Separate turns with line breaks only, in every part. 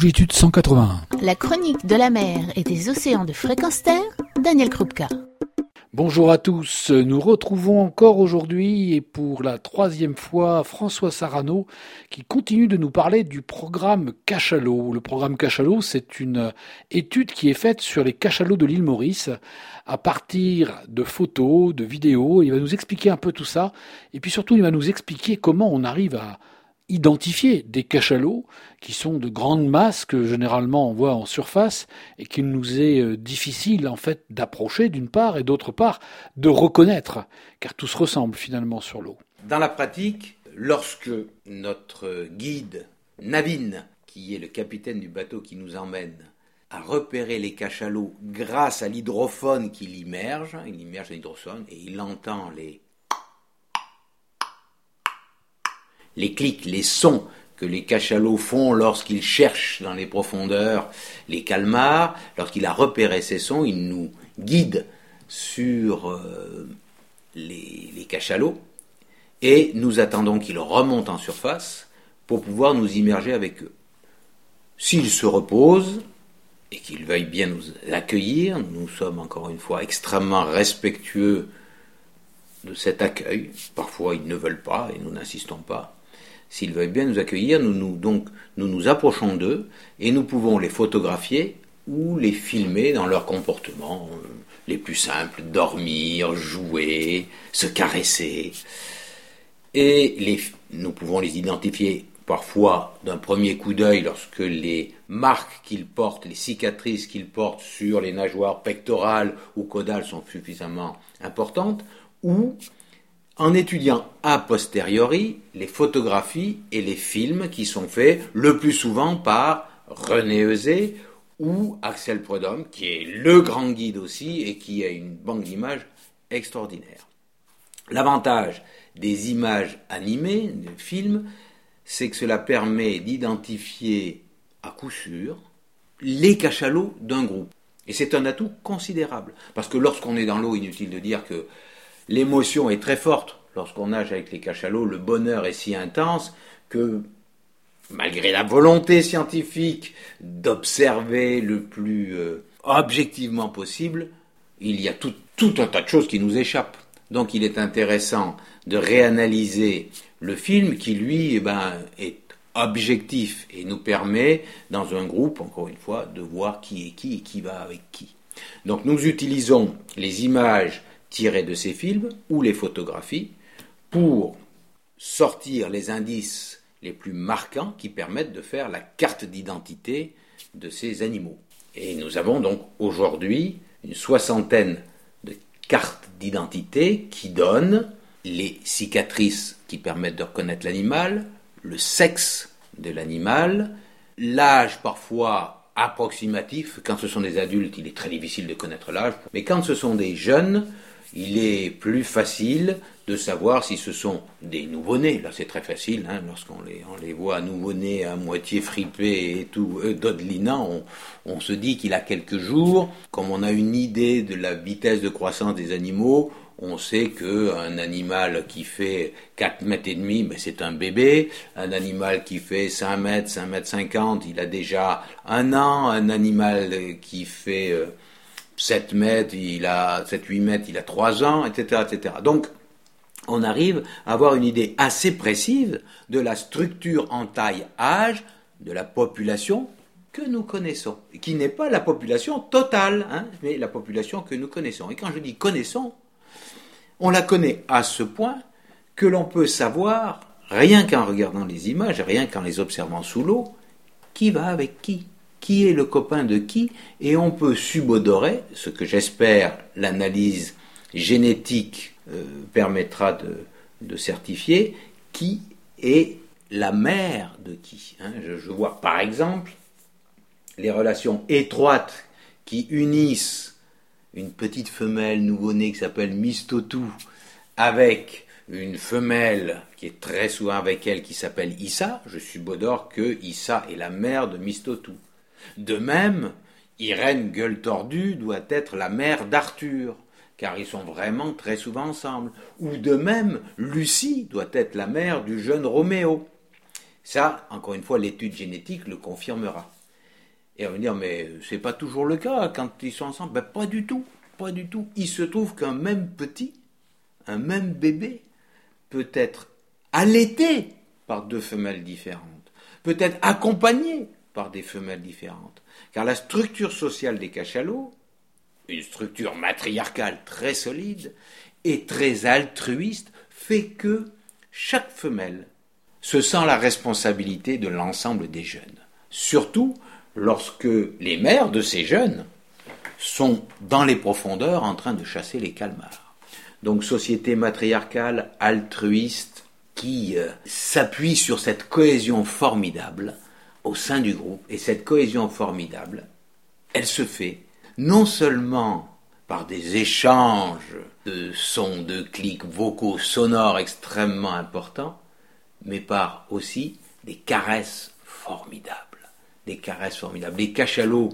Longitude 181.
La chronique de la mer et des océans de fréquence terre, Daniel Krupka.
Bonjour à tous, nous retrouvons encore aujourd'hui et pour la troisième fois François Sarano qui continue de nous parler du programme Cachalot. Le programme Cachalot, c'est une étude qui est faite sur les cachalots de l'île Maurice à partir de photos, de vidéos. Il va nous expliquer un peu tout ça et puis surtout il va nous expliquer comment on arrive à identifier des cachalots qui sont de grandes masses que généralement on voit en surface et qu'il nous est euh, difficile en fait d'approcher d'une part et d'autre part de reconnaître car tout se ressemble finalement sur l'eau.
Dans la pratique, lorsque notre guide Navine, qui est le capitaine du bateau qui nous emmène, a repéré les cachalots grâce à l'hydrophone qu'il immerge, il immerge l'hydrophone et il entend les les clics, les sons que les cachalots font lorsqu'ils cherchent dans les profondeurs les calmars, lorsqu'il a repéré ces sons, il nous guide sur euh, les, les cachalots et nous attendons qu'ils remontent en surface pour pouvoir nous immerger avec eux. S'ils se reposent et qu'ils veuillent bien nous accueillir, nous sommes encore une fois extrêmement respectueux de cet accueil. Parfois ils ne veulent pas et nous n'insistons pas s'ils veulent bien nous accueillir, nous nous, donc, nous nous approchons d'eux et nous pouvons les photographier ou les filmer dans leur comportement euh, les plus simples, dormir, jouer, se caresser. Et les, nous pouvons les identifier parfois d'un premier coup d'œil lorsque les marques qu'ils portent, les cicatrices qu'ils portent sur les nageoires pectorales ou caudales sont suffisamment importantes, ou en étudiant a posteriori les photographies et les films qui sont faits le plus souvent par René Eusé ou Axel Prudhomme, qui est le grand guide aussi et qui a une banque d'images extraordinaire. L'avantage des images animées, des films, c'est que cela permet d'identifier à coup sûr les cachalots d'un groupe. Et c'est un atout considérable. Parce que lorsqu'on est dans l'eau, inutile de dire que l'émotion est très forte lorsqu'on nage avec les cachalots, le bonheur est si intense que malgré la volonté scientifique d'observer le plus euh, objectivement possible, il y a tout, un tas de choses qui nous échappent. Donc il est intéressant de réanalyser le film qui, lui, eh ben, est objectif et nous permet, dans un groupe, encore une fois, de voir qui est qui et qui va avec qui. Donc nous utilisons les images tirées de ces films ou les photographies pour sortir les indices les plus marquants qui permettent de faire la carte d'identité de ces animaux. Et nous avons donc aujourd'hui une soixantaine de cartes d'identité qui donnent les cicatrices qui permettent de reconnaître l'animal, le sexe de l'animal, l'âge parfois approximatif. Quand ce sont des adultes, il est très difficile de connaître l'âge, mais quand ce sont des jeunes, il est plus facile de savoir si ce sont des nouveau-nés. Là, c'est très facile, hein, lorsqu'on les, on les voit nouveau-nés à moitié fripés et tout, euh, on, on se dit qu'il a quelques jours. Comme on a une idée de la vitesse de croissance des animaux, on sait qu'un animal qui fait 4 mètres et demi, ben c'est un bébé. Un animal qui fait 5 mètres, 5 mètres 50, il a déjà un an. Un animal qui fait 7 euh, mètres, il a 7, 8 mètres, il a 3 ans, etc., etc. Donc, on arrive à avoir une idée assez précise de la structure en taille-âge de la population que nous connaissons, qui n'est pas la population totale, hein, mais la population que nous connaissons. Et quand je dis connaissons, on la connaît à ce point que l'on peut savoir, rien qu'en regardant les images, rien qu'en les observant sous l'eau, qui va avec qui, qui est le copain de qui, et on peut subodorer, ce que j'espère l'analyse génétique euh, permettra de, certifier qui est la mère de qui. Hein. Je, vois par exemple les relations étroites qui unissent une petite femelle nouveau-née qui s'appelle Mistotou avec une femelle qui est très souvent avec elle qui s'appelle Issa, je subodore que Issa est la mère de Mistotou. De même, Irène Gueule Tordue doit être la mère d'Arthur car ils sont vraiment très souvent ensemble. Ou de même, Lucie doit être la mère du jeune Roméo. Ça, encore une fois, l'étude génétique le confirmera. Et on va dire, mais c'est pas toujours le cas quand ils sont ensemble. Ben, pas du tout, pas du tout. Il se trouve qu'un même petit, un même bébé, peut être allaité par deux femelles différentes, peut être accompagné par des femelles différentes. Car la structure sociale des cachalots, une structure matriarcale très solide et très altruiste, fait que chaque femelle se sent la responsabilité de l'ensemble des jeunes. Surtout lorsque les mères de ces jeunes sont dans les profondeurs en train de chasser les calmars. Donc société matriarcale, altruiste, qui euh, s'appuie sur cette cohésion formidable au sein du groupe. Et cette cohésion formidable, elle se fait non seulement par des échanges de sons, de clics vocaux sonores extrêmement importants, mais par aussi des caresses formidables. Des caresses formidables. Des cachalots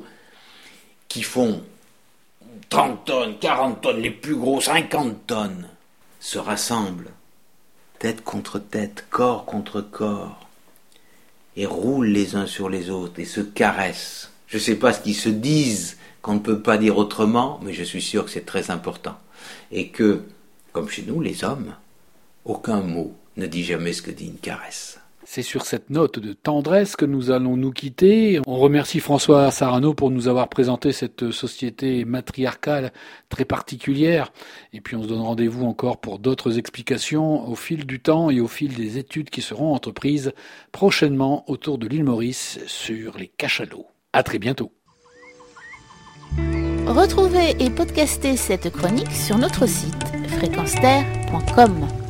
qui font 30 tonnes, 40 tonnes, les plus gros 50 tonnes, se rassemblent, tête contre tête, corps contre corps, et roulent les uns sur les autres et se caressent. Je ne sais pas ce qu'ils se disent, qu'on ne peut pas dire autrement, mais je suis sûr que c'est très important. Et que, comme chez nous, les hommes, aucun mot ne dit jamais ce que dit une caresse.
C'est sur cette note de tendresse que nous allons nous quitter. On remercie François Sarano pour nous avoir présenté cette société matriarcale très particulière. Et puis on se donne rendez-vous encore pour d'autres explications au fil du temps et au fil des études qui seront entreprises prochainement autour de l'île Maurice sur les cachalots. À très bientôt.
Retrouvez et podcastez cette chronique sur notre site fréquenceterre.com.